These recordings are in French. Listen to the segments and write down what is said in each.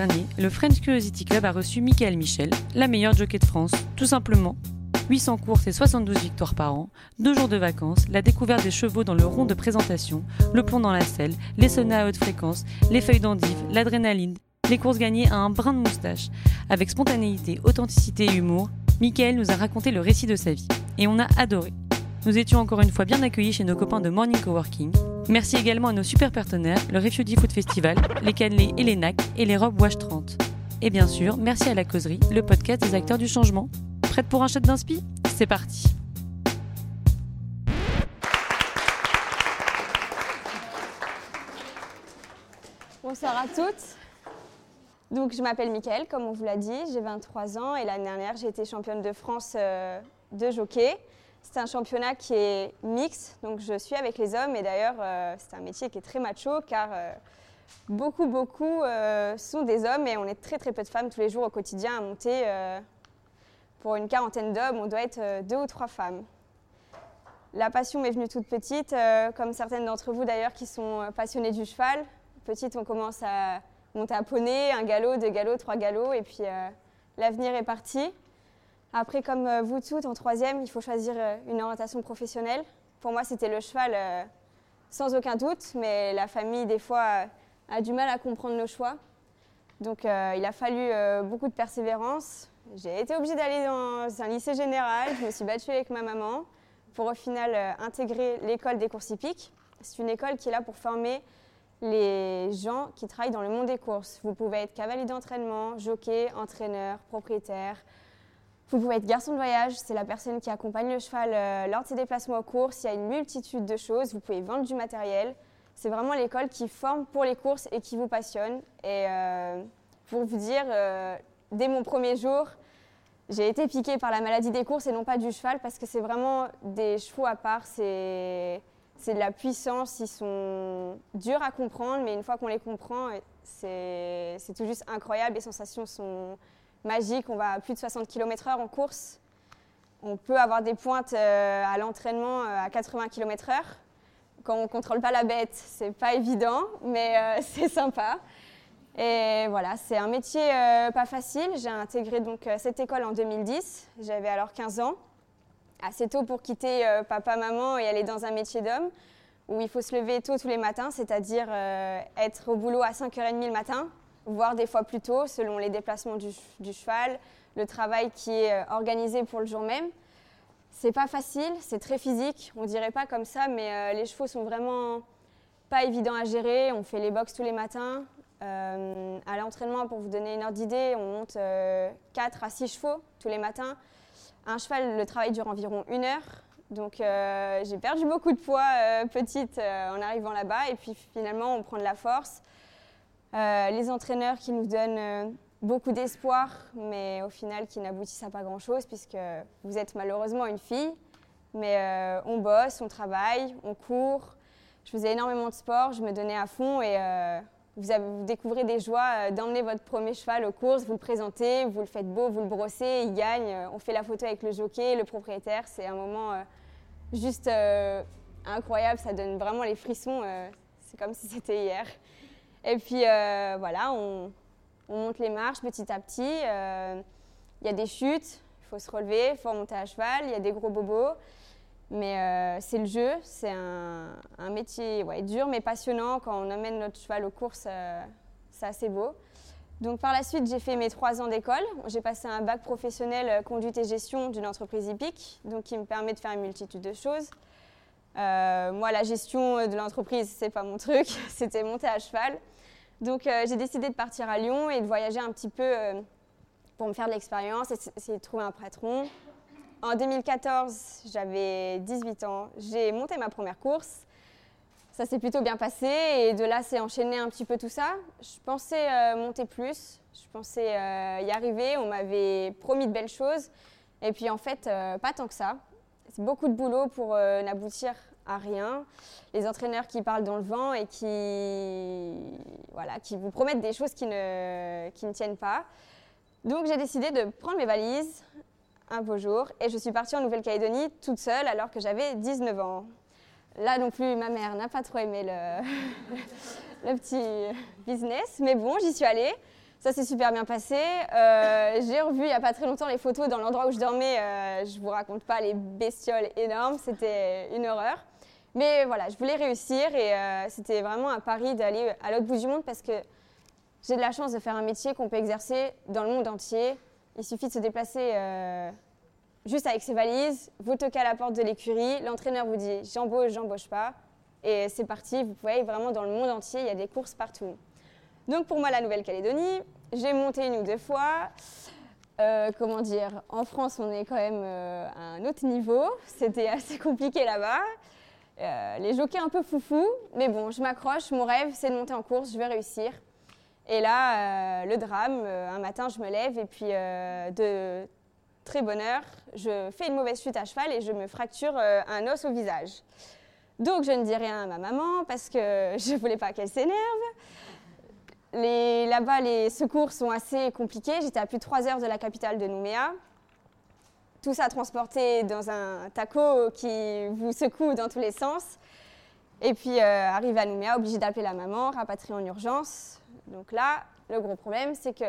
11 dernier, le French Curiosity Club a reçu Michael Michel, la meilleure jockey de France, tout simplement. 800 courses et 72 victoires par an, deux jours de vacances, la découverte des chevaux dans le rond de présentation, le pont dans la selle, les saunas à haute fréquence, les feuilles d'endive, l'adrénaline, les courses gagnées à un brin de moustache. Avec spontanéité, authenticité et humour, Michael nous a raconté le récit de sa vie. Et on a adoré. Nous étions encore une fois bien accueillis chez nos copains de Morning Coworking. Merci également à nos super partenaires, le Refugee Food Festival, les Cannelés et les NAC et les robes Wash 30. Et bien sûr, merci à La Causerie, le podcast des acteurs du changement. Prête pour un shot d'inspi? C'est parti Bonsoir à toutes. Donc, je m'appelle Mickaël, comme on vous l'a dit, j'ai 23 ans et l'année dernière, j'ai été championne de France euh, de jockey. C'est un championnat qui est mixte, donc je suis avec les hommes et d'ailleurs euh, c'est un métier qui est très macho car euh, beaucoup, beaucoup euh, sont des hommes et on est très très peu de femmes tous les jours au quotidien à monter. pour une quarantaine d'hommes, on doit être deux ou trois femmes. La passion m'est venue toute petite, comme certaines d'entre vous d'ailleurs qui sont passionnées du cheval. Petite, on commence à monter à poney, un galop, deux galops, trois galops et puis l'avenir est parti. Après, comme euh, vous toutes, en troisième, il faut choisir euh, une orientation professionnelle. Pour moi, c'était le cheval euh, sans aucun doute, mais la famille, des fois, a du mal à comprendre nos choix. Donc, il a fallu beaucoup de persévérance. J'ai été obligée d'aller dans un lycée général. Je me suis battue avec ma maman pour au final intégrer l'école des courses hippiques. C'est une école qui est là pour former les gens qui travaillent dans le monde des courses. Vous pouvez être cavalier d'entraînement, jockey, entraîneur, propriétaire, vous pouvez être garçon de voyage, c'est la personne qui accompagne le cheval euh, lors de ses déplacements aux courses. Il y a une multitude de choses. Vous pouvez vendre du matériel. C'est vraiment l'école qui forme pour les courses et qui vous passionne. Et euh, pour vous dire, euh, dès mon premier jour, j'ai été piquée par la maladie des courses et non pas du cheval parce que c'est vraiment des chevaux à part. C'est de la puissance. Ils sont durs à comprendre, mais une fois qu'on les comprend, c'est tout juste incroyable. Les sensations sont magique, on va à plus de 60 km/h en course. On peut avoir des pointes euh, à l'entraînement à 80 km/h. Quand on ne contrôle pas la bête, c'est pas évident, mais euh, c'est sympa. Et voilà, c'est un métier pas facile. J'ai intégré donc cette école en 2010. J'avais alors 15 ans, assez tôt pour quitter papa, maman et aller dans un métier d'homme où il faut se lever tôt tous les matins, c'est-à-dire être au boulot à 5h30 le matin, voire des fois plus tôt, selon les déplacements du, cheval, le travail qui est euh, organisé pour le jour même. C'est pas facile, c'est très physique, on dirait pas comme ça, mais euh, les chevaux sont vraiment pas évidents à gérer. On fait les box tous les matins. Euh, à l'entraînement, pour vous donner une ordre d'idée, on monte 4 à 6 chevaux tous les matins. Un cheval, le travail dure environ une heure. Donc j'ai perdu beaucoup de poids petite en arrivant là-bas et puis finalement on prend de la force. Euh, les entraîneurs qui nous donnent euh, beaucoup d'espoir, mais au final qui n'aboutissent à pas grand-chose, puisque vous êtes malheureusement une fille, mais euh, on bosse, on travaille, on court. Je faisais énormément de sport, je me donnais à fond et vous, vous, découvrez des joies d'emmener votre premier cheval aux courses, vous le présentez, vous le faites beau, vous le brossez, il gagne, on fait la photo avec le jockey, le propriétaire. C'est un moment juste incroyable, ça donne vraiment les frissons, c'est comme si c'était hier. Et puis euh, voilà, on, monte les marches petit à petit. Euh, il y a des chutes, il faut se relever, il faut remonter à cheval, il y a des gros bobos. Mais euh, c'est le jeu, c'est un, métier dur mais passionnant. Quand on amène notre cheval aux courses, c'est assez beau. Donc par la suite, j'ai fait mes trois ans d'école. J'ai passé un bac professionnel conduite et gestion d'une entreprise hippique, donc qui me permet de faire une multitude de choses. Euh, moi, la gestion de l'entreprise, c'est pas mon truc, c'était monter à cheval. Donc, euh, j'ai décidé de partir à Lyon et de voyager un petit peu euh, pour me faire de l'expérience, essayer de trouver un patron. En 2014, j'avais 18 ans, j'ai monté ma première course. Ça s'est plutôt bien passé et de là, c'est enchaîné un petit peu tout ça. Je pensais monter plus, je pensais y arriver, on m'avait promis de belles choses. Et puis en fait, pas tant que ça. C'est beaucoup de boulot pour euh, n'aboutir à rien. Les entraîneurs qui parlent dans le vent et qui, voilà, qui vous promettent des choses qui ne, qui ne tiennent pas. Donc j'ai décidé de prendre mes valises un beau jour et je suis partie en Nouvelle-Calédonie toute seule alors que j'avais 19 ans. Là non plus, ma mère n'a pas trop aimé le, le petit business, mais bon, j'y suis allée. Ça s'est super bien passé. Euh, j'ai revu il n'y a pas très longtemps les photos dans l'endroit où je dormais. Euh, je ne vous raconte pas les bestioles énormes, c'était une horreur. Mais voilà, je voulais réussir et euh, c'était vraiment un pari d'aller à l'autre bout du monde parce que j'ai de la chance de faire un métier qu'on peut exercer dans le monde entier. Il suffit de se déplacer juste avec ses valises, vous toquez à la porte de l'écurie, l'entraîneur vous dit j'embauche, j'embauche pas, et c'est parti, vous pouvez aller vraiment dans le monde entier, il y a des courses partout. Donc pour moi, la Nouvelle-Calédonie, j'ai monté une ou deux fois. Euh, comment dire, en France, on est quand même euh, à un autre niveau. C'était assez compliqué là-bas. Euh, les jockeys un peu foufou, mais bon, je m'accroche. Mon rêve, c'est de monter en course, je vais réussir. Et là, le drame, un matin, je me lève et puis de très bonne heure, je fais une mauvaise chute à cheval et je me fracture un os au visage. Donc je ne dis rien à ma maman parce que je ne voulais pas qu'elle s'énerve. Là-bas, les secours sont assez compliqués. J'étais à plus de 3 heures de la capitale de Nouméa. Tout ça transporté dans un taco qui vous secoue dans tous les sens. Et puis, euh, arrive à Nouméa, obligé d'appeler la maman, rapatrier en urgence. Donc là, le gros problème, c'est que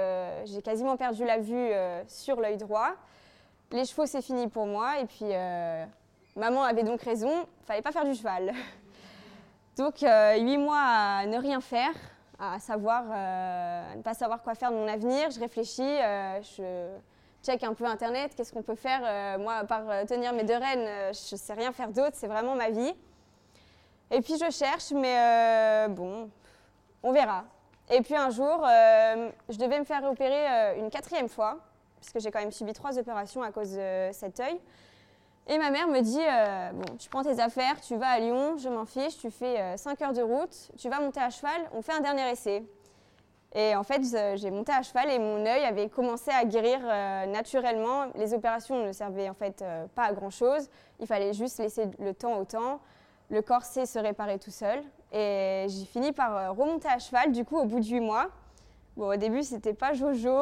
j'ai quasiment perdu la vue euh, sur l'œil droit. Les chevaux, c'est fini pour moi. Et puis, euh, maman avait donc raison, il fallait pas faire du cheval. donc, huit mois à ne rien faire à savoir, euh, ne pas savoir quoi faire de mon avenir. Je réfléchis, euh, je check un peu Internet, qu'est-ce qu'on peut faire. Euh, moi, à part tenir mes deux rênes, je ne sais rien faire d'autre, c'est vraiment ma vie. Et puis je cherche, mais bon, on verra. Et puis un jour, je devais me faire opérer une quatrième fois, puisque j'ai quand même subi trois opérations à cause de cet œil. Et ma mère me dit euh, Bon, tu prends tes affaires, tu vas à Lyon, je m'en fiche, tu fais 5 euh, heures de route, tu vas monter à cheval, on fait un dernier essai. Et en fait, j'ai monté à cheval et mon œil avait commencé à guérir euh, naturellement. Les opérations ne servaient en fait pas à grand chose. Il fallait juste laisser le temps au temps. Le corset se réparait tout seul. Et j'ai fini par remonter à cheval, du coup, au bout de 8 mois. Bon, au début, c'était pas jojo.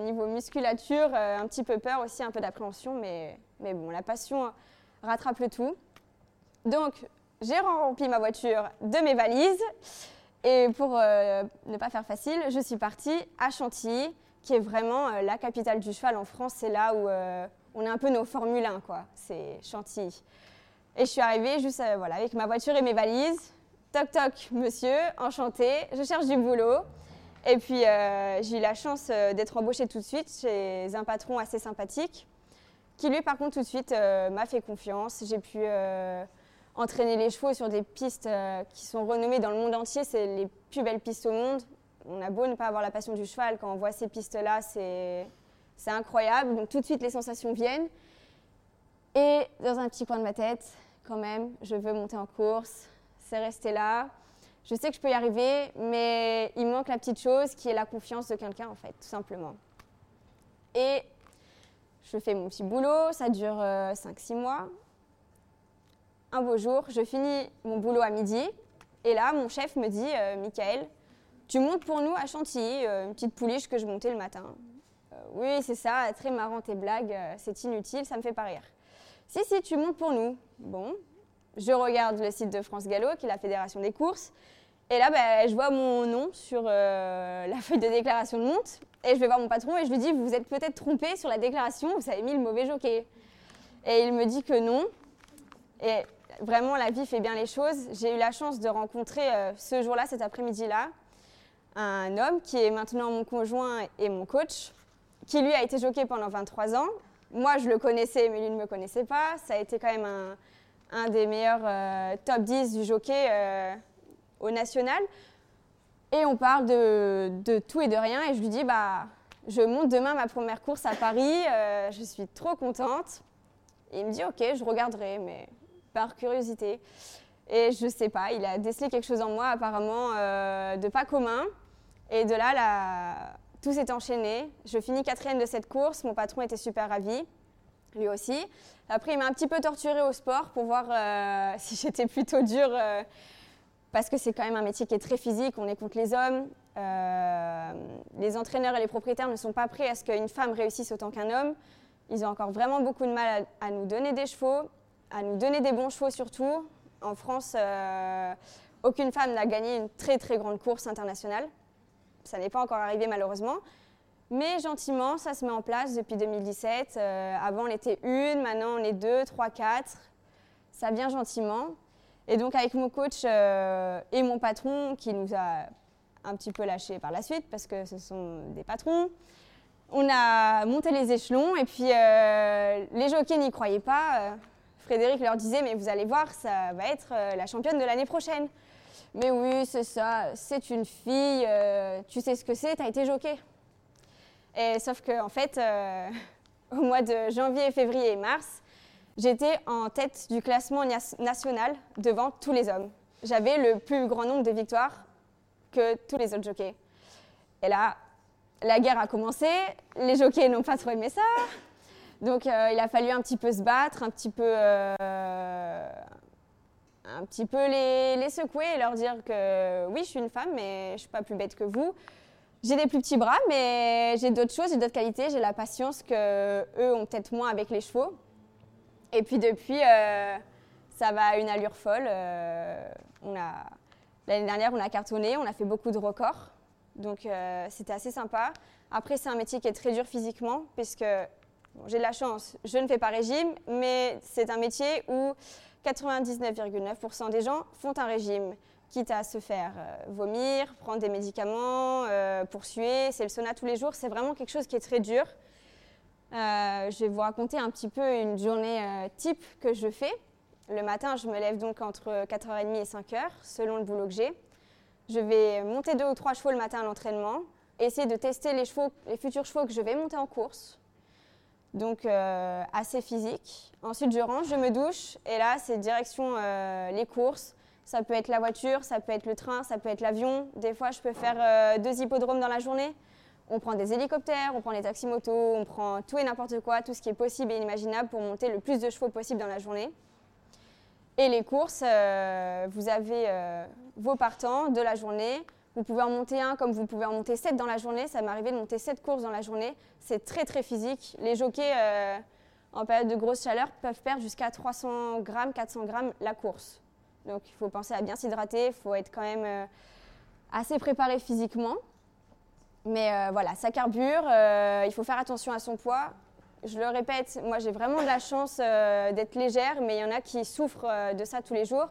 niveau musculature, un petit peu peur aussi, un peu d'appréhension, mais mais bon, la passion rattrape le tout. Donc, j'ai rempli ma voiture de mes valises. Et pour euh, ne pas faire facile, je suis partie à Chantilly, qui est vraiment euh, la capitale du cheval en France. C'est là où euh, on a un peu nos Formule 1, quoi. C'est Chantilly. Et je suis arrivée juste voilà, avec ma voiture et mes valises. Toc toc, monsieur, enchanté. Je cherche du boulot. Et puis j'ai eu la chance d'être embauchée tout de suite chez un patron assez sympathique qui lui par contre tout de suite m'a fait confiance. J'ai pu entraîner les chevaux sur des pistes euh, qui sont renommées dans le monde entier, c'est les plus belles pistes au monde. On a beau ne pas avoir la passion du cheval, quand on voit ces pistes-là, c'est incroyable. Donc tout de suite les sensations viennent. Et dans un petit coin de ma tête, quand même, je veux monter en course, c'est resté là. Je sais que je peux y arriver, mais il manque la petite chose qui est la confiance de quelqu'un en fait, tout simplement. Et je fais mon petit boulot, ça dure 5-6 euh, mois. Un beau jour, je finis mon boulot à midi. Et là, mon chef me dit euh, Michael, tu montes pour nous à Chantilly, euh, une petite pouliche que je montais le matin. oui, c'est ça, très marrant tes blagues, c'est inutile, ça me fait pas rire. Si, si, tu montes pour nous. Bon, je regarde le site de France Gallo, qui est la fédération des courses. Et là, ben, je vois mon nom sur la feuille de déclaration de monte. Et je vais voir mon patron et je lui dis, vous êtes peut-être trompé sur la déclaration, vous avez mis le mauvais jockey. Et il me dit que non. Vraiment, la vie fait bien les choses. J'ai eu la chance de rencontrer euh, ce jour-là, cet après-midi-là, un homme qui est maintenant mon conjoint et mon coach, qui lui a été jockey pendant 23 ans. Moi, je le connaissais, mais lui ne me connaissait pas. Ça a été quand même un, des meilleurs euh, top 10 du jockey euh, au national. Et on parle de, tout et de rien. Et je lui dis, bah, je monte demain ma première course à Paris. Je suis trop contente. Et il me dit, ok, je regarderai, mais par curiosité. Et je sais pas, il a décelé quelque chose en moi apparemment euh, de pas commun. Et de là, tout s'est enchaîné. Je finis quatrième de cette course. Mon patron était super ravi, lui aussi. Après, il m'a un petit peu torturé au sport pour voir euh, si j'étais plutôt dure parce que c'est quand même un métier qui est très physique, on contre les hommes. Euh, les entraîneurs et les propriétaires ne sont pas prêts à ce qu'une femme réussisse autant qu'un homme. Ils ont encore vraiment beaucoup de mal à, nous donner des chevaux, à nous donner des bons chevaux surtout. En France, euh, aucune femme n'a gagné une très très grande course internationale. ça n'est pas encore arrivé malheureusement. Mais gentiment, ça se met en place depuis 2017. Euh, avant, on était une, maintenant, on est deux, trois, quatre. Ça vient gentiment. Et donc, avec mon coach euh, et mon patron, qui nous a un petit peu lâchés par la suite, parce que ce sont des patrons, on a monté les échelons. Et puis, les jockeys n'y croyaient pas. Frédéric leur disait Mais vous allez voir, ça va être la championne de l'année prochaine. Mais oui, c'est ça, c'est une fille, tu sais ce que c'est, tu as été jockey. Et, sauf qu'en en fait, euh, au mois de janvier, février et mars, j'étais en tête du classement national devant tous les hommes. J'avais le plus grand nombre de victoires que tous les autres jockeys. Et là, la guerre a commencé, les jockeys n'ont pas trop aimé ça. Donc euh, il a fallu un petit peu se battre, un petit peu, euh, les, secouer et leur dire que oui, je suis une femme, mais je suis pas plus bête que vous. J'ai des plus petits bras, mais j'ai d'autres choses, j'ai d'autres qualités. J'ai la patience que eux ont peut-être moins avec les chevaux. Et puis depuis, euh, ça va à une allure folle. L'année dernière, on a cartonné, on a fait beaucoup de records, donc c'était assez sympa. Après, c'est un métier qui est très dur physiquement, puisque j'ai de la chance, je ne fais pas régime, mais c'est un métier où 99,9% des gens font un régime quitte à se faire euh, vomir, prendre des médicaments euh, pour suer. C'est le sauna tous les jours. C'est vraiment quelque chose qui est très dur. Euh, je vais vous raconter un petit peu une journée type que je fais. Le matin, je me lève donc entre 4h30 et 5h, selon le boulot que j'ai. Je vais monter deux ou trois chevaux le matin à l'entraînement, essayer de tester les, chevaux, les futurs chevaux que je vais monter en course. Donc assez physique. Ensuite, je range, je me douche, et là, c'est direction les courses ça peut être la voiture, ça peut être le train, ça peut être l'avion. Des fois, je peux faire euh, deux hippodromes dans la journée. On prend des hélicoptères, on prend des taxis motos, on prend tout et n'importe quoi, tout ce qui est possible et inimaginable pour monter le plus de chevaux possible dans la journée. Et les courses, euh, vous avez euh, vos partants de la journée. Vous pouvez en monter un comme vous pouvez en monter sept dans la journée. Ça m'est arrivé de monter sept courses dans la journée. C'est très très physique. Les jockeys, en période de grosse chaleur, peuvent perdre jusqu'à 300 grammes, 400 grammes la course. Donc il faut penser à bien s'hydrater, il faut être quand même euh, assez préparé physiquement. Mais euh, voilà, ça carbure, euh, il faut faire attention à son poids. Je le répète, moi j'ai vraiment de la chance d'être légère, mais il y en a qui souffrent de ça tous les jours.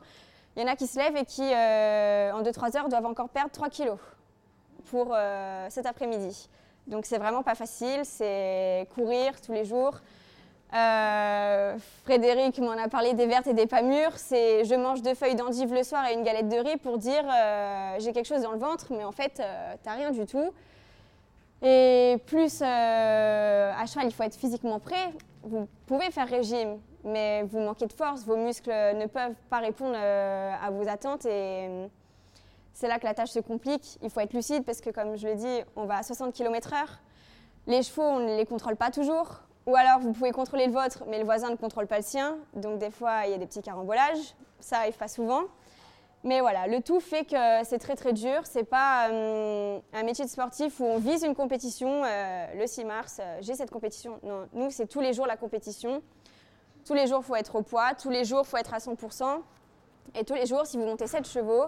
Il y en a qui se lèvent et qui, en 2-3 heures, doivent encore perdre 3 kilos pour cet après-midi. Donc c'est vraiment pas facile, c'est courir tous les jours. Euh, Frédéric m'en a parlé des vertes et des pas mûres. C'est je mange deux feuilles d'endive le soir et une galette de riz pour dire euh, j'ai quelque chose dans le ventre, mais en fait, euh, t'as rien du tout. Et plus à cheval, il faut être physiquement prêt. Vous pouvez faire régime, mais vous manquez de force. Vos muscles ne peuvent pas répondre à vos attentes et c'est là que la tâche se complique. Il faut être lucide parce que, comme je l'ai dit, on va à 60 km/h. Les chevaux, on ne les contrôle pas toujours. Ou alors vous pouvez contrôler le vôtre, mais le voisin ne contrôle pas le sien. Donc des fois, il y a des petits carambolages. Ça arrive pas souvent. Mais voilà, le tout fait que c'est très très dur. C'est pas euh, un métier de sportif où on vise une compétition. Euh, le 6 mars, euh, j'ai cette compétition. Non, nous, c'est tous les jours la compétition. Tous les jours, il faut être au poids. Tous les jours, il faut être à 100%. Et tous les jours, si vous montez 7 chevaux,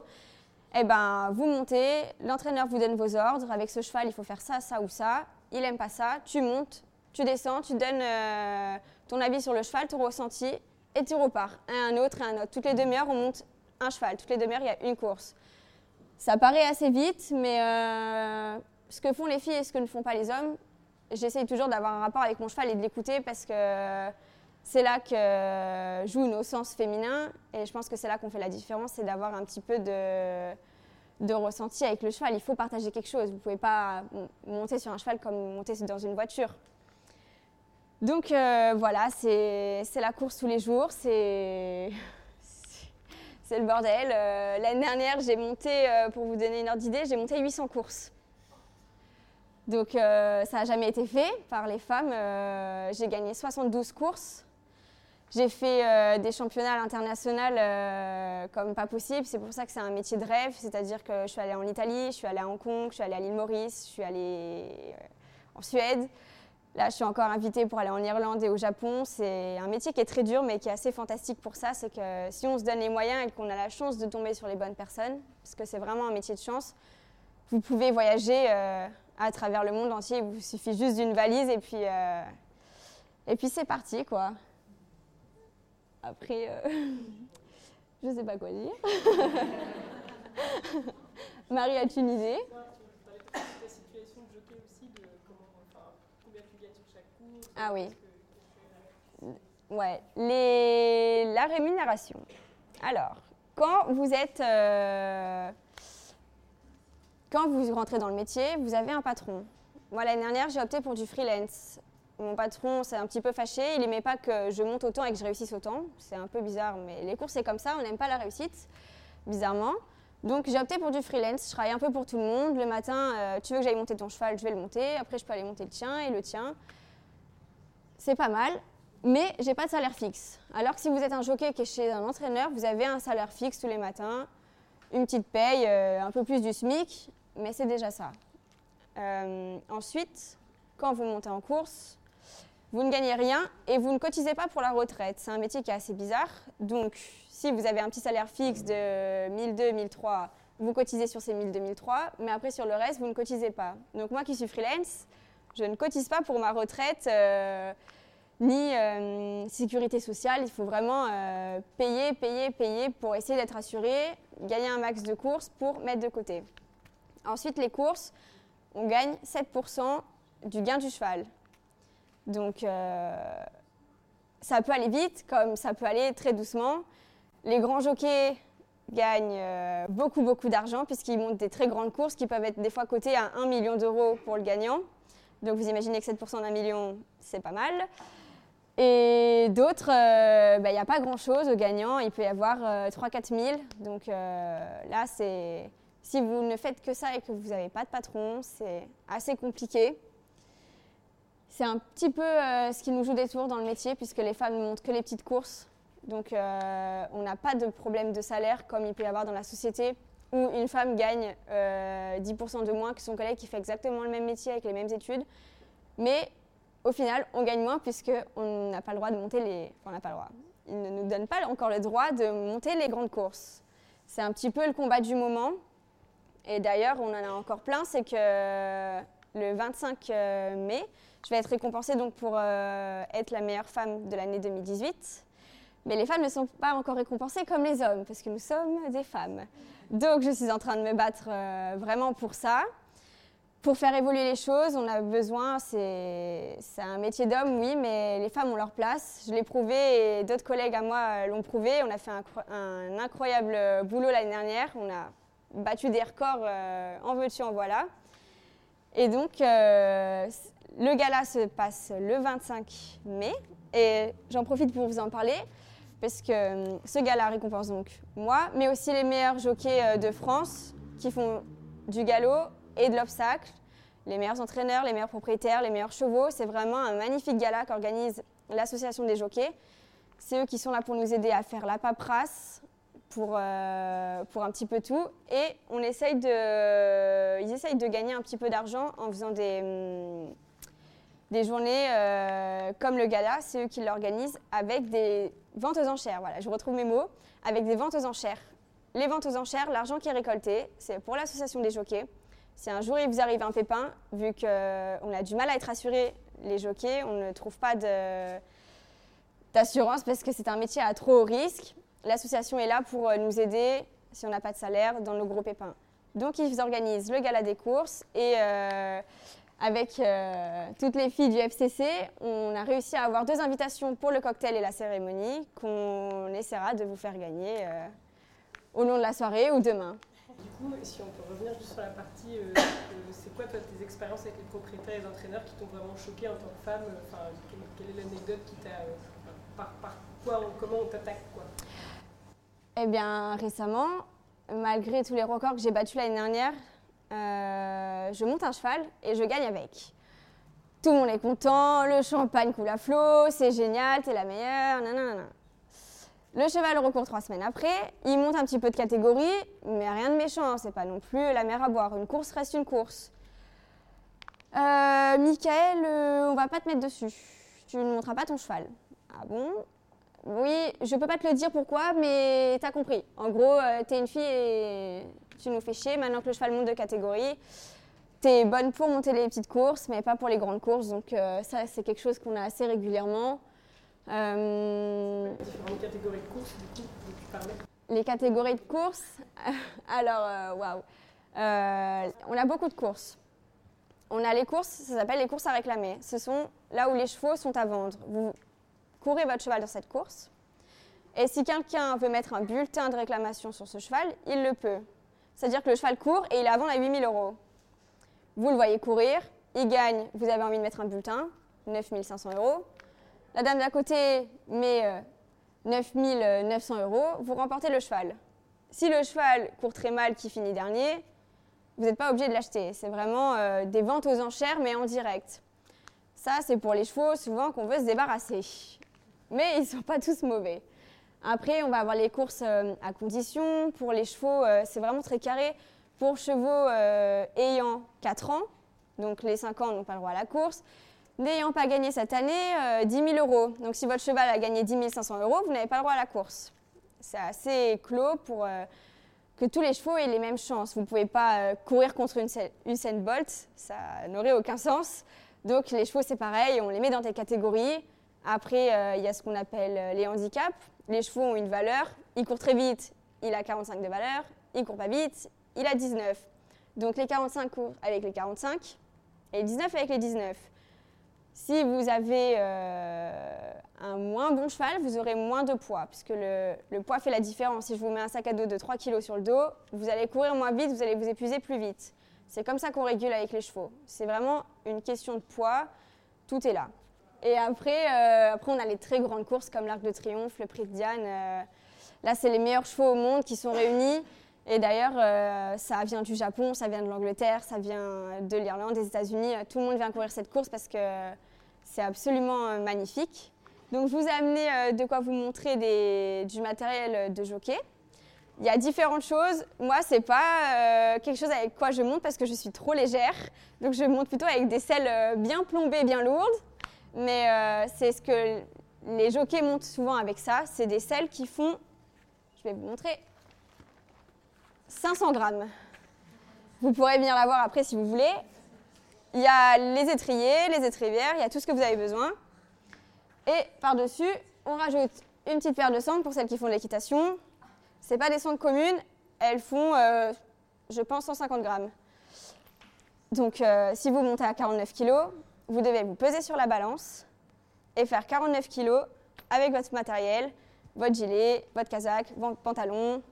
eh ben, vous montez, l'entraîneur vous donne vos ordres. Avec ce cheval, il faut faire ça, ça ou ça. Il aime pas ça, tu montes, tu descends, tu donnes euh, ton avis sur le cheval, ton ressenti, et tu repars. Un autre et un autre. Toutes les demi-heures, on monte un cheval. Toutes les demi-heures, il y a une course. Ça paraît assez vite, mais euh, ce que font les filles et ce que ne font pas les hommes, j'essaye toujours d'avoir un rapport avec mon cheval et de l'écouter parce que c'est là que jouent nos sens féminins. Et je pense que c'est là qu'on fait la différence, c'est d'avoir un petit peu de ressenti avec le cheval. Il faut partager quelque chose. Vous ne pouvez pas monter sur un cheval comme monter dans une voiture. Donc euh, voilà, c'est la course tous les jours, c'est le bordel. Euh, l'année dernière, j'ai monté, euh, pour vous donner une ordre d'idée, j'ai monté 800 courses. Donc ça n'a jamais été fait par les femmes. j'ai gagné 72 courses. J'ai fait des championnats internationaux comme pas possible. C'est pour ça que c'est un métier de rêve. C'est-à-dire que je suis allée en Italie, je suis allée à Hong Kong, je suis allée à l'île Maurice, je suis allée en Suède. Là, je suis encore invitée pour aller en Irlande et au Japon. C'est un métier qui est très dur, mais qui est assez fantastique pour ça. C'est que si on se donne les moyens et qu'on a la chance de tomber sur les bonnes personnes, parce que c'est vraiment un métier de chance, vous pouvez voyager à travers le monde entier. Il vous suffit juste d'une valise et puis, et puis c'est parti quoi. Après, je ne sais pas quoi dire. Marie, une idée Ah oui. Ouais, les... la rémunération. Alors, quand vous êtes. Euh, quand vous rentrez dans le métier, vous avez un patron. Moi, l'année dernière, j'ai opté pour du freelance. Mon patron s'est un petit peu fâché. Il n'aimait pas que je monte autant et que je réussisse autant. C'est un peu bizarre, mais les cours, c'est comme ça. On n'aime pas la réussite, bizarrement. Donc, j'ai opté pour du freelance. Je travaille un peu pour tout le monde. Le matin, euh, tu veux que j'aille monter ton cheval, je vais le monter. Après, je peux aller monter le tien et le tien c'est pas mal, mais j'ai pas de salaire fixe. Alors que si vous êtes un jockey qui est chez un entraîneur, vous avez un salaire fixe tous les matins, une petite paye, euh, un peu plus du SMIC, mais c'est déjà ça. Euh, ensuite, quand vous montez en course, vous ne gagnez rien et vous ne cotisez pas pour la retraite. C'est un métier qui est assez bizarre. Donc, si vous avez un petit salaire fixe de 1002, 1003, vous cotisez sur ces 1002, 1003, mais après sur le reste, vous ne cotisez pas. Donc, moi qui suis freelance, je ne cotise pas pour ma retraite euh, ni euh, sécurité sociale. Il faut vraiment euh, payer, payer, payer pour essayer d'être assuré, gagner un max de courses pour mettre de côté. Ensuite, les courses, on gagne 7% du gain du cheval. Donc, ça peut aller vite comme ça peut aller très doucement. Les grands jockeys gagnent beaucoup, beaucoup d'argent puisqu'ils montent des très grandes courses qui peuvent être des fois cotées à 1 million d'euros pour le gagnant. Donc vous imaginez que 7% d'un million, c'est pas mal. Et d'autres, il euh, n'y bah, a pas grand-chose au gagnant. Il peut y avoir 3-4 euh, 000. Donc euh, là, si vous ne faites que ça et que vous n'avez pas de patron, c'est assez compliqué. C'est un petit peu ce qui nous joue des tours dans le métier, puisque les femmes ne montent que les petites courses. Donc on n'a pas de problème de salaire comme il peut y avoir dans la société où une femme gagne 10% euh, de moins que son collègue qui fait exactement le même métier avec les mêmes études. Mais au final, on gagne moins puisqu'on n'a pas le droit de monter les... Enfin, on n'a pas le droit. Ils ne nous donnent pas encore le droit de monter les grandes courses. C'est un petit peu le combat du moment. Et d'ailleurs, on en a encore plein, c'est que le 25 euh, mai, je vais être récompensée donc pour euh, être la meilleure femme de l'année 2018. Mais les femmes ne sont pas encore récompensées comme les hommes, parce que nous sommes des femmes. Donc je suis en train de me battre euh, vraiment pour ça. Pour faire évoluer les choses, on a besoin, c'est un métier d'homme, oui, mais les femmes ont leur place. Je l'ai prouvé et d'autres collègues à moi l'ont prouvé. On a fait un, incroyable boulot l'année dernière. On a battu des records euh, en veux-tu, en voilà. Et donc, euh, le gala se passe le 25 mai. Et j'en profite pour vous en parler parce que euh, ce gala récompense donc moi, mais aussi les meilleurs jockeys euh, de France qui font du galop et de l'obstacle, les meilleurs entraîneurs, les meilleurs propriétaires, les meilleurs chevaux. C'est vraiment un magnifique gala qu'organise l'association des jockeys. C'est eux qui sont là pour nous aider à faire la paperasse, pour, euh, un petit peu tout. Et on essaye de, ils essayent de gagner un petit peu d'argent en faisant des, hum, des journées comme le gala. C'est eux qui l'organisent avec des ventes aux enchères, voilà, je retrouve mes mots, avec des ventes aux enchères. Les ventes aux enchères, l'argent qui est récolté, c'est pour l'association des jockeys. Si un jour il vous arrive un pépin, vu qu'on euh, a du mal à être assuré, les jockeys, on ne trouve pas d'assurance parce que c'est un métier à trop haut risque, l'association est là pour euh, nous aider si on n'a pas de salaire dans nos gros pépins. Donc ils organisent le gala des courses et euh, avec euh, toutes les filles du FCC, on a réussi à avoir deux invitations pour le cocktail et la cérémonie qu'on essaiera de vous faire gagner euh, au long de la soirée ou demain. Du coup, si on peut revenir juste sur la partie, euh, c'est quoi toi tes expériences avec les propriétaires et les entraîneurs qui t'ont vraiment choqué en tant que femme enfin, quelle, est l'anecdote qui t'a... par, quoi, comment on t'attaque quoi? Eh bien, récemment, malgré tous les records que j'ai battus l'année dernière, je monte un cheval et je gagne avec. Tout le monde est content, le champagne coule à flot, c'est génial, t'es la meilleure, nanana. Le cheval recourt trois semaines après, il monte un petit peu de catégorie, mais rien de méchant, c'est pas non plus la mer à boire. Une course reste une course. Euh, Michael, euh, on va pas te mettre dessus. Tu ne monteras pas ton cheval. Ah bon? Oui, je peux pas te le dire pourquoi, mais t'as compris. En gros, t'es une fille et tu nous fais chier. Maintenant que le cheval monte de catégorie, tu es bonne pour monter les petites courses, mais pas pour les grandes courses. Donc ça, c'est quelque chose qu'on a assez régulièrement. Euh, Différentes catégories de courses, du coup, tu parlais Les catégories de courses, alors, waouh. on a beaucoup de courses. On a les courses, ça s'appelle les courses à réclamer. Ce sont là où les chevaux sont à vendre. Vous courez votre cheval dans cette course. Et si quelqu'un veut mettre un bulletin de réclamation sur ce cheval, il le peut. C'est-à-dire que le cheval court et il est à à 8000 euros. Vous le voyez courir, il gagne, vous avez envie de mettre un bulletin, 9500 euros. La dame d'à côté met 9900 euh, euros, vous remportez le cheval. Si le cheval court très mal, qui finit dernier, vous n'êtes pas obligé de l'acheter. C'est vraiment euh, des ventes aux enchères, mais en direct. Ça, c'est pour les chevaux souvent qu'on veut se débarrasser. Mais ils ne sont pas tous mauvais. Après, on va avoir les courses euh, à condition. Pour les chevaux, euh, c'est vraiment très carré. Pour chevaux ayant 4 ans, donc les 5 ans n'ont pas le droit à la course, n'ayant pas gagné cette année, 10 000 euros. Donc si votre cheval a gagné 10 500 euros, vous n'avez pas le droit à la course. C'est assez clos pour que tous les chevaux aient les mêmes chances. Vous ne pouvez pas euh, courir contre une Usain Bolt, ça n'aurait aucun sens. Donc les chevaux, c'est pareil, on les met dans des catégories. Après, euh, il y a ce qu'on appelle euh, les handicaps. Les chevaux ont une valeur. Il court très vite, il a 45 de valeur. Il court pas vite, il a 19. Donc les 45 courent avec les 45 et les 19 avec les 19. Si vous avez euh, un moins bon cheval, vous aurez moins de poids, puisque le, poids fait la différence. Si je vous mets un sac à dos de 3 kg sur le dos, vous allez courir moins vite, vous allez vous épuiser plus vite. C'est comme ça qu'on régule avec les chevaux. C'est vraiment une question de poids, tout est là. Et après, euh, après on a les très grandes courses comme l'Arc de Triomphe, le Prix de Diane. Euh, là, c'est les meilleurs chevaux au monde qui sont réunis. Et d'ailleurs, ça vient du Japon, ça vient de l'Angleterre, ça vient de l'Irlande, des États-Unis. Tout le monde vient courir cette course parce que c'est absolument euh, magnifique. Donc je vous ai amené euh, de quoi vous montrer du matériel de jockey. Il y a différentes choses. Moi, c'est pas euh, quelque chose avec quoi je monte parce que je suis trop légère. Donc je monte plutôt avec des selles bien plombées, bien lourdes. Mais c'est ce que les jockeys montent souvent avec ça. C'est des selles qui font, je vais vous montrer, 500 grammes. Vous pourrez venir la voir après si vous voulez. Il y a les étriers, les étrivières, il y a tout ce que vous avez besoin. Et par-dessus, on rajoute une petite paire de sangles pour celles qui font de l'équitation. Ce pas des sangles communes, elles font, euh, je pense, 150 grammes. Donc, euh, si vous montez à 49 kg, vous devez vous peser sur la balance et faire 49 kg avec votre matériel, votre gilet, votre casaque, votre pantalon,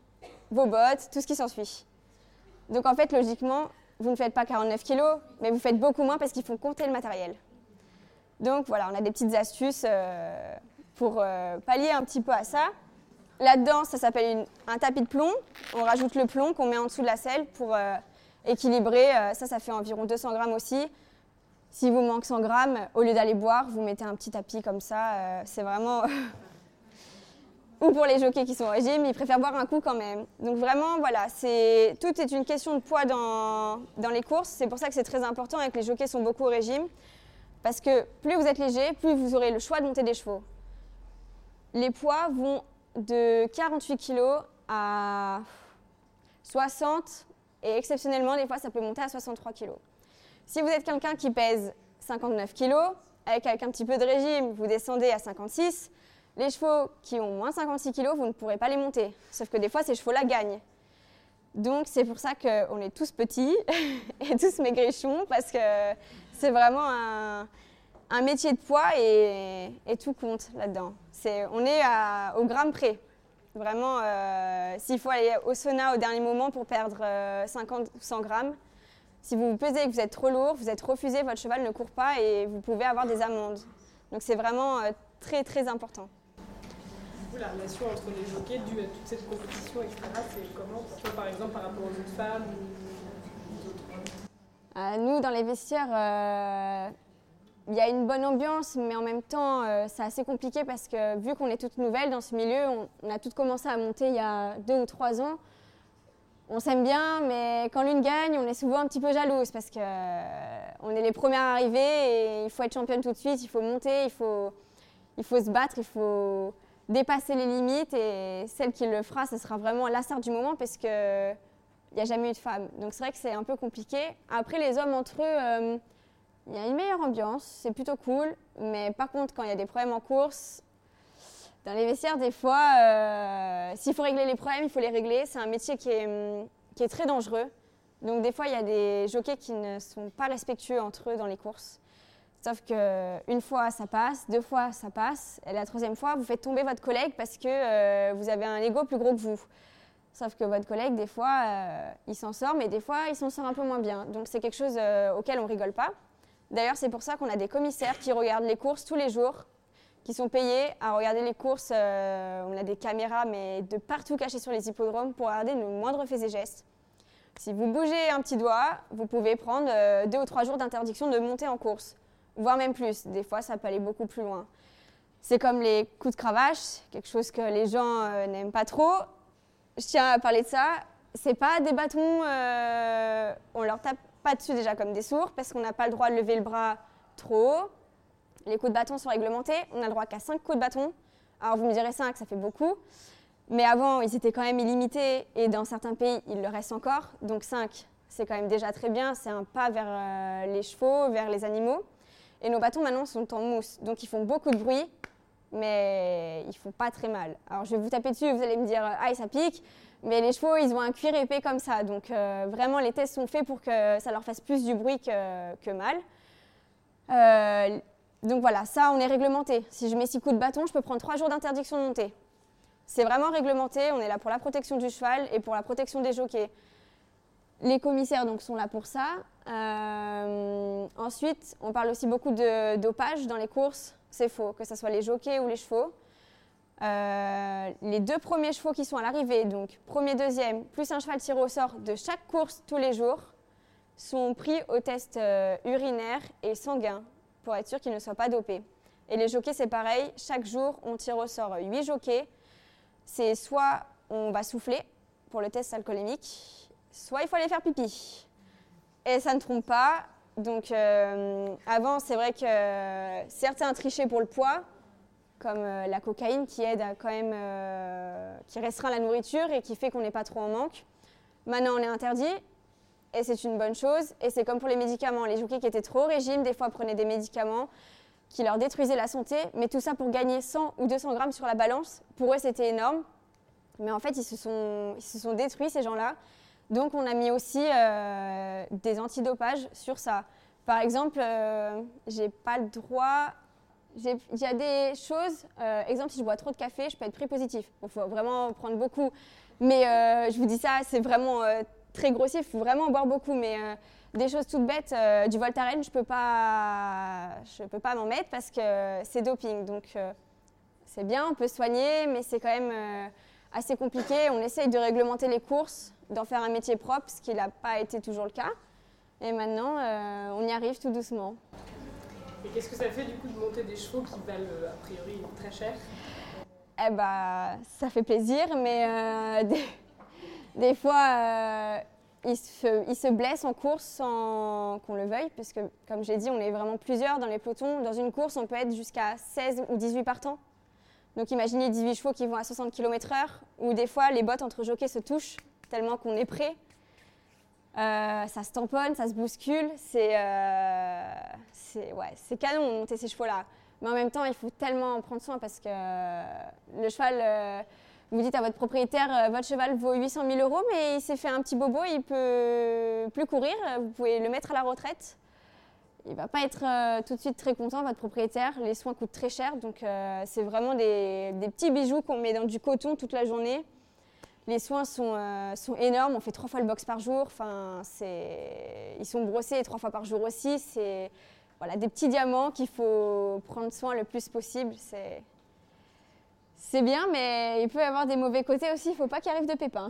vos bottes, tout ce qui s'ensuit. Donc, en fait, logiquement, vous ne faites pas 49 kilos, mais vous faites beaucoup moins parce qu'il faut compter le matériel. Donc voilà, on a des petites astuces euh, pour euh, pallier un petit peu à ça. Là-dedans, ça s'appelle un tapis de plomb. On rajoute le plomb qu'on met en dessous de la selle pour euh, équilibrer. ça, ça fait environ 200 grammes aussi. Si vous manque 100 grammes, au lieu d'aller boire, vous mettez un petit tapis comme ça. c'est vraiment ou pour les jockeys qui sont au régime, ils préfèrent boire un coup quand même. Donc vraiment, voilà, c'est tout est une question de poids dans, dans les courses. C'est pour ça que c'est très important et que les jockeys sont beaucoup au régime. Parce que plus vous êtes léger, plus vous aurez le choix de monter des chevaux. Les poids vont de 48 kg à 60 et exceptionnellement, des fois, ça peut monter à 63 kg. Si vous êtes quelqu'un qui pèse 59 kg, avec, un petit peu de régime, vous descendez à 56, les chevaux qui ont moins 56 kg, vous ne pourrez pas les monter. Sauf que des fois, ces chevaux-là gagnent. Donc c'est pour ça qu'on est tous petits et tous maigrichons, parce que c'est vraiment un, métier de poids et, tout compte là-dedans. on est au gramme près. Vraiment, euh, s'il faut aller au sauna au dernier moment pour perdre 50 ou 100 grammes, si vous vous pesez et que vous êtes trop lourd, vous êtes refusé, votre cheval ne court pas et vous pouvez avoir des amendes. Donc c'est vraiment euh, très très important la relation entre les jockeys due à toute cette compétition, etc., c'est comment toi, par exemple, par rapport aux autres femmes ou aux autres euh, Nous, dans les vestiaires, euh, il y a une bonne ambiance, mais en même temps, euh, c'est assez compliqué parce que vu qu'on est toutes nouvelles dans ce milieu, on, a toutes commencé à monter il y a deux ou trois ans. On s'aime bien, mais quand l'une gagne, on est souvent un petit peu jalouse parce qu'on est les premières arrivées et il faut être championne tout de suite, il faut monter, il faut, il faut se battre, il faut, dépasser les limites et celle qui le fera, ce sera vraiment la star du moment parce que il n'y a jamais eu de femmes. Donc c'est vrai que c'est un peu compliqué. Après, les hommes entre eux, il y a une meilleure ambiance, c'est plutôt cool. Mais par contre, quand il y a des problèmes en course, dans les vestiaires, des fois, s'il faut régler les problèmes, il faut les régler. C'est un métier qui est, hum, qui est très dangereux. Donc des fois, il y a des jockeys qui ne sont pas respectueux entre eux dans les courses. Sauf qu'une fois, ça passe, deux fois, ça passe, et la troisième fois, vous faites tomber votre collègue parce que euh, vous avez un ego plus gros que vous. Sauf que votre collègue, des fois, euh, il s'en sort, mais des fois, il s'en sort un peu moins bien. Donc c'est quelque chose euh, auquel on rigole pas. D'ailleurs, c'est pour ça qu'on a des commissaires qui regardent les courses tous les jours, qui sont payés à regarder les courses. on a des caméras, mais de partout cachées sur les hippodromes pour regarder nos moindres faits et gestes. Si vous bougez un petit doigt, vous pouvez prendre euh, deux ou trois jours d'interdiction de monter en course, voire même plus. Des fois, ça peut aller beaucoup plus loin. C'est comme les coups de cravache, quelque chose que les gens euh, n'aiment pas trop. Je tiens à parler de ça. C'est pas des bâtons, euh, on leur tape pas dessus déjà comme des sourds parce qu'on n'a pas le droit de lever le bras trop haut. Les coups de bâton sont réglementés. On n'a le droit qu'à 5 coups de bâton. Alors vous me direz 5, ça fait beaucoup. Mais avant, ils étaient quand même illimités et dans certains pays, il le reste encore. Donc 5, c'est quand même déjà très bien. C'est un pas vers euh, les chevaux, vers les animaux. Et nos bâtons maintenant sont en mousse. Donc ils font beaucoup de bruit, mais ils font pas très mal. Alors je vais vous taper dessus, vous allez me dire, ah, ça pique. Mais les chevaux, ils ont un cuir épais comme ça. Donc euh, vraiment, les tests sont faits pour que ça leur fasse plus du bruit que, mal. Euh, donc voilà, ça, on est réglementé. Si je mets 6 coups de bâton, je peux prendre 3 jours d'interdiction de monter. C'est vraiment réglementé. On est là pour la protection du cheval et pour la protection des jockeys. Les commissaires donc, sont là pour ça. Euh, ensuite, on parle aussi beaucoup de dopage dans les courses. C'est faux, que ce soit les jockeys ou les chevaux. Euh, les deux premiers chevaux qui sont à l'arrivée, donc premier, deuxième, plus un cheval tiré au sort de chaque course tous les jours, sont pris au test euh, urinaire et sanguin pour être sûr qu'ils ne soient pas dopés. Et les jockeys, c'est pareil. Chaque jour, on tire au sort 8 jockeys c'est soit on va souffler pour le test alcoolémique, soit il faut aller faire pipi. Et ça ne trompe pas. Donc euh, avant, c'est vrai que certains trichaient pour le poids, comme euh, la cocaïne qui aide à quand même, euh, qui restreint la nourriture et qui fait qu'on n'est pas trop en manque. Maintenant, on est interdit et c'est une bonne chose. Et c'est comme pour les médicaments. Les jockeys qui étaient trop au régime, des fois prenaient des médicaments qui leur détruisaient la santé, mais tout ça pour gagner 100 ou 200 grammes sur la balance. Pour eux, c'était énorme. Mais en fait, ils se sont, ils se sont détruits, ces gens-là. Donc, on a mis aussi euh, des antidopages sur ça. Par exemple, euh, j'ai pas le droit. Il y a des choses, euh, exemple, si je bois trop de café, je peux être pris positif. Il faut vraiment prendre beaucoup. Mais je vous dis ça, c'est vraiment très grossier, il faut vraiment boire beaucoup. Mais des choses toutes bêtes, euh, du Voltaren, je peux pas, je peux pas m'en mettre parce que c'est doping. Donc euh, c'est bien, on peut soigner, mais c'est quand même euh, assez compliqué. On essaye de réglementer les courses, d'en faire un métier propre, ce qui n'a pas été toujours le cas. Et maintenant, on y arrive tout doucement. Et qu'est-ce que ça fait du coup de monter des chevaux qui valent a priori très cher? Eh bah, ça fait plaisir, mais des, des, fois il se, blesse en course sans qu'on le veuille, puisque comme j'ai dit, on est vraiment plusieurs dans les pelotons. Dans une course, on peut être jusqu'à 16 ou 18 partants. Donc imaginez 18 chevaux qui vont à 60 km/h, ou des fois les bottes entre jockeys se touchent tellement qu'on est prêt. Euh, ça se tamponne, ça se bouscule. C'est euh, ouais, canon de monter ces chevaux-là. Mais en même temps, il faut tellement en prendre soin parce que le cheval. Euh, vous dites à votre propriétaire, euh, votre cheval vaut 800 000 euros, mais il s'est fait un petit bobo, il peut plus courir, vous pouvez le mettre à la retraite. Il va pas être euh, tout de suite très content, votre propriétaire. Les soins coûtent très cher, donc euh, c'est vraiment des, petits bijoux qu'on met dans du coton toute la journée. Les soins sont, énormes, on fait trois fois le box par jour. Enfin, ils sont brossés trois fois par jour aussi. C'est voilà, des petits diamants qu'il faut prendre soin le plus possible. C'est bien, mais il peut y avoir des mauvais côtés aussi. Il ne faut pas qu'il arrive de pépins.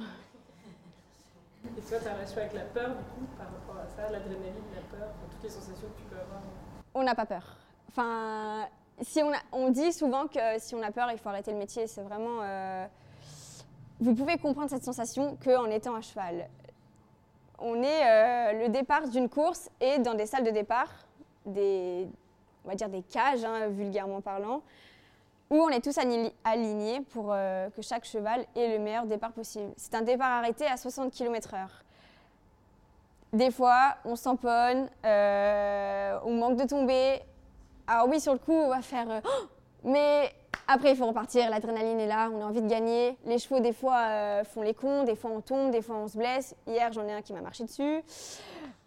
Et toi, ta relation avec la peur, du coup, par rapport à ça, l'adrénaline, la peur, toutes les sensations que tu peux avoir On n'a pas peur. Enfin, si on, on, dit souvent que si on a peur, il faut arrêter le métier. C'est vraiment. Euh, vous pouvez comprendre cette sensation qu'en étant à cheval. On est euh, le départ d'une course et dans des salles de départ, des, on va dire des cages, hein, vulgairement parlant, où on est tous alignés pour euh, que chaque cheval ait le meilleur départ possible. C'est un départ arrêté à 60 km/h. Des fois, on s'emponne, euh, on manque de tomber. Alors oui, sur le coup, on va faire... euh, Oh mais après, il faut repartir, l'adrénaline est là, on a envie de gagner. Les chevaux, des fois, font les cons, des fois on tombe, des fois on se blesse. Hier, j'en ai un qui m'a marché dessus,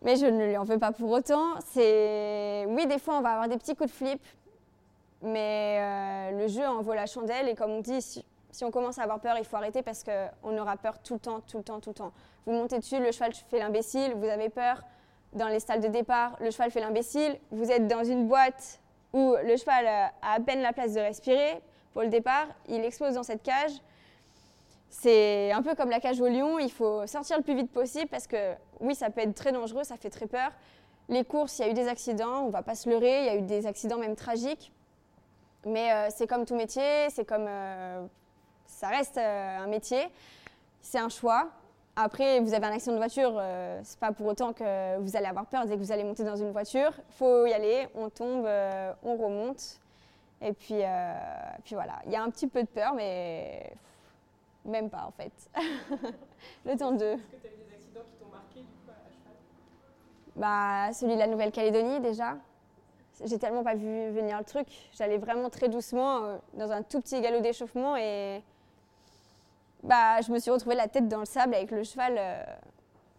mais je ne lui en veux pas pour autant. C'est... Oui, des fois, on va avoir des petits coups de flip, mais euh, le jeu en vaut la chandelle. Et comme on dit, si, on commence à avoir peur, il faut arrêter parce qu'on aura peur tout le temps, tout le temps, tout le temps. Vous montez dessus, le cheval fait l'imbécile, vous avez peur. Dans les stalles de départ, le cheval fait l'imbécile. Vous êtes dans une boîte où le cheval a à peine la place de respirer pour le départ, il explose dans cette cage. C'est un peu comme la cage au lion, il faut sortir le plus vite possible parce que oui, ça peut être très dangereux, ça fait très peur. Les courses, il y a eu des accidents, on va pas se leurrer, il y a eu des accidents même tragiques. Mais euh, c'est comme tout métier, c'est comme euh, ça reste euh, un métier, c'est un choix. Après, vous avez un accident de voiture, euh, c'est pas pour autant que vous allez avoir peur dès que vous allez monter dans une voiture. faut y aller, on tombe, euh, on remonte. Et puis, euh, puis voilà, il y a un petit peu de peur, mais même pas en fait. Le temps de. Est-ce que tu as eu des accidents qui t'ont marqué du coup à cheval? Bah, celui de la Nouvelle-Calédonie déjà. J'ai tellement pas vu venir le truc. J'allais vraiment très doucement euh, dans un tout petit galop d'échauffement et bah, je me suis retrouvée la tête dans le sable avec le cheval euh,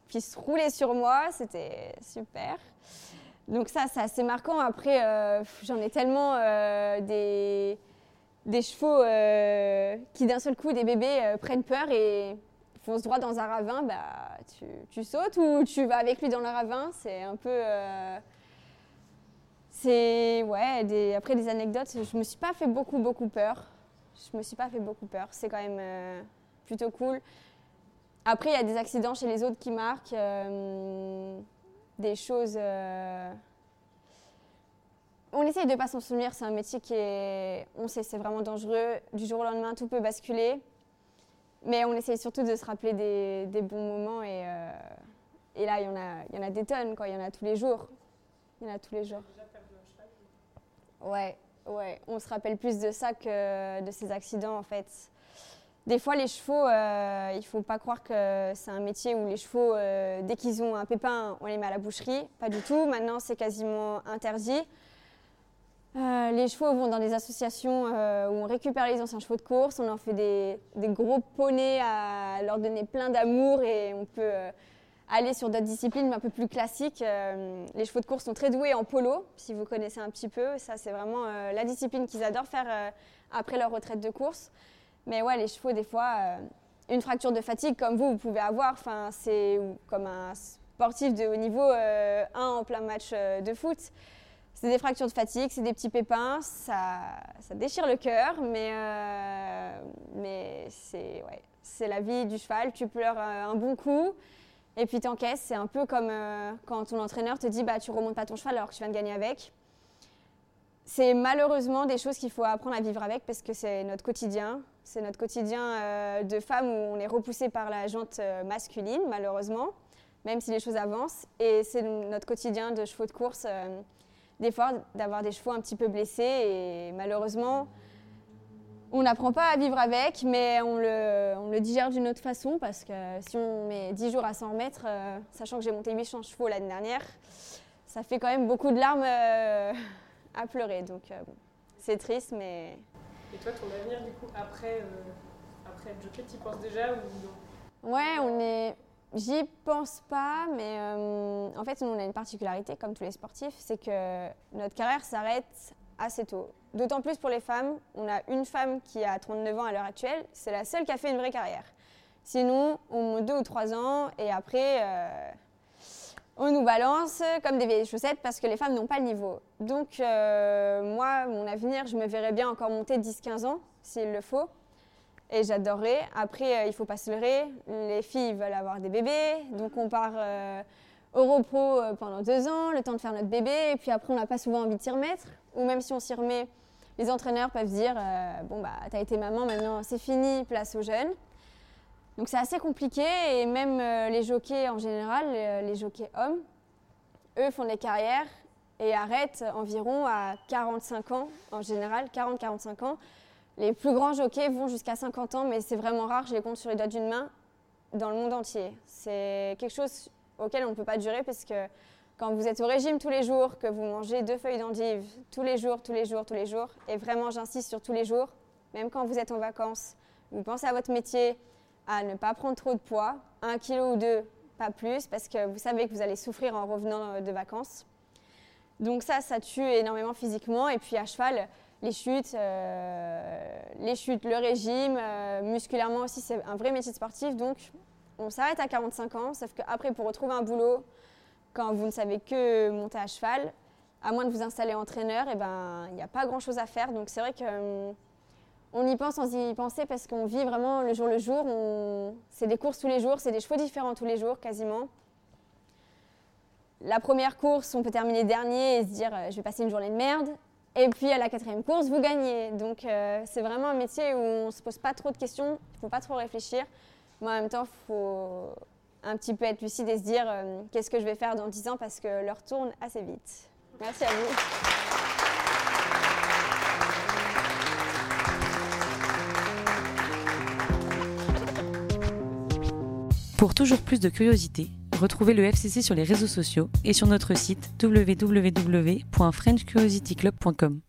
qui se roulait sur moi. C'était super. Donc ça, c'est assez marquant. Après, euh, j'en ai tellement des, chevaux qui d'un seul coup, des bébés, prennent peur et foncent droit dans un ravin. Bah, tu sautes ou tu vas avec lui dans le ravin. C'est un peu... c'est ouais, après des anecdotes, je me suis pas fait beaucoup beaucoup peur. Je me suis pas fait beaucoup peur. C'est quand même euh, plutôt cool. Après, il y a des accidents chez les autres qui marquent, euh, des choses. euh, On essaye de pas s'en souvenir. C'est un métier qui est, on sait, c'est vraiment dangereux. Du jour au lendemain, tout peut basculer. Mais on essaye surtout de se rappeler des, des bons moments et, et là, il y en a, il y en a des tonnes, quoi. Il y en a tous les jours. Il y en a tous les jours. Déjà perdu un cheval Ouais, ouais. On se rappelle plus de ça que de ces accidents en fait. Des fois, les chevaux, euh, il faut pas croire que c'est un métier où les chevaux, euh, dès qu'ils ont un pépin, on les met à la boucherie. Pas du tout. Maintenant, c'est quasiment interdit. Euh, les chevaux vont dans des associations euh, où on récupère les anciens chevaux de course, on en fait des, gros poneys à leur donner plein d'amour et on peut aller sur d'autres disciplines un peu plus classiques. Euh, les chevaux de course sont très doués en polo, si vous connaissez un petit peu. Ça, c'est vraiment euh, la discipline qu'ils adorent faire euh, après leur retraite de course. Mais ouais, les chevaux, des fois, une fracture de fatigue comme vous, vous pouvez avoir. Enfin, c'est comme un sportif de haut niveau, un en plein match de foot. C'est des fractures de fatigue, c'est des petits pépins, ça, ça déchire le cœur, mais, mais c'est ouais, la vie du cheval. Tu pleures un bon coup et puis t'encaisses. C'est un peu comme euh, quand ton entraîneur te dit bah, tu remontes pas ton cheval alors que tu viens de gagner avec. C'est malheureusement des choses qu'il faut apprendre à vivre avec parce que c'est notre quotidien. C'est notre quotidien euh, de femme où on est repoussé par la jante euh, masculine, malheureusement, même si les choses avancent. Et c'est notre quotidien de chevaux de course, euh, des fois, d'avoir des chevaux un petit peu blessés. Et malheureusement, on n'apprend pas à vivre avec, mais on le, on le digère d'une autre façon parce que si on met 10 jours à s'en remettre, euh, sachant que j'ai monté 800 chevaux l'année dernière, ça fait quand même beaucoup de larmes euh, à pleurer. Donc euh, bon, c'est triste, mais Et toi, ton avenir, du coup, après, après être jockey, tu penses déjà ou non? Ouais, on est. J'y pense pas, mais en fait, on a une particularité, comme tous les sportifs, c'est que notre carrière s'arrête assez tôt. D'autant plus pour les femmes. On a une femme qui a 39 ans à l'heure actuelle. C'est la seule qui a fait une vraie carrière. Sinon, on monte deux ou trois ans et après, euh, on nous balance comme des vieilles chaussettes parce que les femmes n'ont pas le niveau. Donc, euh, moi, mon avenir, je me verrais bien encore monter 10-15 ans, s'il le faut. Et j'adorerais. Après, euh, il faut pas se leurrer. Les filles veulent avoir des bébés. Donc, on part euh, au repos pendant deux ans, le temps de faire notre bébé. Et puis après, on n'a pas souvent envie de s'y remettre. Ou même si on s'y remet, les entraîneurs peuvent dire euh, Bon, bah, t'as été maman, maintenant c'est fini, place aux jeunes. Donc, c'est assez compliqué. Et même euh, les jockeys en général, euh, les jockeys hommes, eux font des carrières et arrêtent environ à 45 ans en général, 40-45 ans. Les plus grands jockeys vont jusqu'à 50 ans, mais c'est vraiment rare, je les compte sur les doigts d'une main, dans le monde entier. C'est quelque chose auxquelles on ne peut pas durer parce que quand vous êtes au régime tous les jours, que vous mangez deux feuilles d'endive tous les jours, tous les jours, tous les jours, et vraiment j'insiste sur tous les jours, même quand vous êtes en vacances, vous pensez à votre métier, à ne pas prendre trop de poids, un kilo ou deux, pas plus, parce que vous savez que vous allez souffrir en revenant de vacances. Donc ça, ça tue énormément physiquement. Et puis à cheval, les chutes, euh, les chutes, le régime, euh, musculairement aussi, c'est un vrai métier sportif. Donc on s'arrête à 45 ans, sauf qu'après, pour retrouver un boulot, quand vous ne savez que monter à cheval, à moins de vous installer entraîneur, eh ben, il n'y a pas grand-chose à faire. Donc c'est vrai que hum, on y pense sans y penser parce qu'on vit vraiment le jour le jour. C'est des courses tous les jours, c'est des chevaux différents tous les jours quasiment. La première course, on peut terminer dernier et se dire euh, je vais passer une journée de merde. Et puis à la quatrième course, vous gagnez. Donc euh, c'est vraiment un métier où on ne se pose pas trop de questions, il ne faut pas trop réfléchir. Mais en même temps, il faut un petit peu être lucide et se dire euh, qu'est-ce que je vais faire dans 10 ans parce que l'heure tourne assez vite. Merci à vous. Pour toujours plus de curiosité, retrouvez le FCC sur les réseaux sociaux et sur notre site www.frenchcuriosityclub.com.